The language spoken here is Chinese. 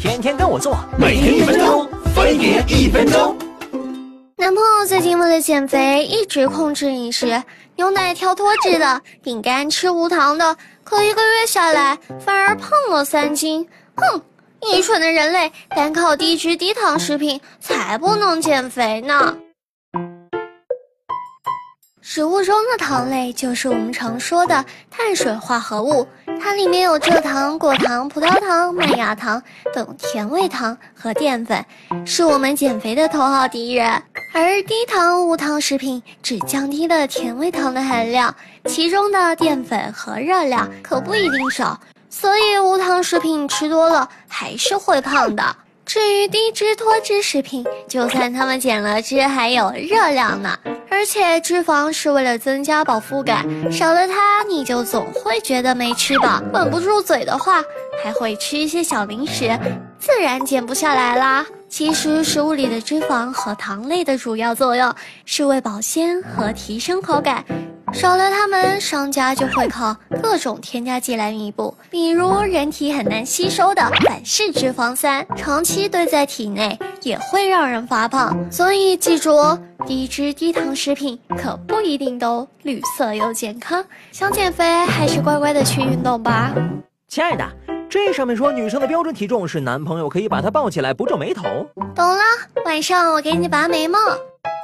天天跟我做，每天一分钟，分别一分钟。男朋友最近为了减肥，一直控制饮食，牛奶挑脱脂的，饼干吃无糖的，可一个月下来反而胖了三斤。哼，愚蠢的人类，单靠低脂低糖食品才不能减肥呢。食物中的糖类就是我们常说的碳水化合物，它里面有蔗糖、果糖、葡萄糖、麦芽糖等甜味糖和淀粉，是我们减肥的头号敌人。而低糖无糖食品只降低了甜味糖的含量，其中的淀粉和热量可不一定少，所以无糖食品吃多了还是会胖的。至于低脂脱脂食品，就算他们减了脂，还有热量呢。而且脂肪是为了增加饱腹感，少了它你就总会觉得没吃饱，管不住嘴的话，还会吃一些小零食，自然减不下来啦。其实食物里的脂肪和糖类的主要作用是为保鲜和提升口感。少了它们，商家就会靠各种添加剂来弥补，比如人体很难吸收的反式脂肪酸，长期堆在体内也会让人发胖。所以记住，低脂低糖食品可不一定都绿色又健康。想减肥还是乖乖的去运动吧。亲爱的，这上面说女生的标准体重是男朋友可以把她抱起来不皱眉头。懂了，晚上我给你拔眉毛。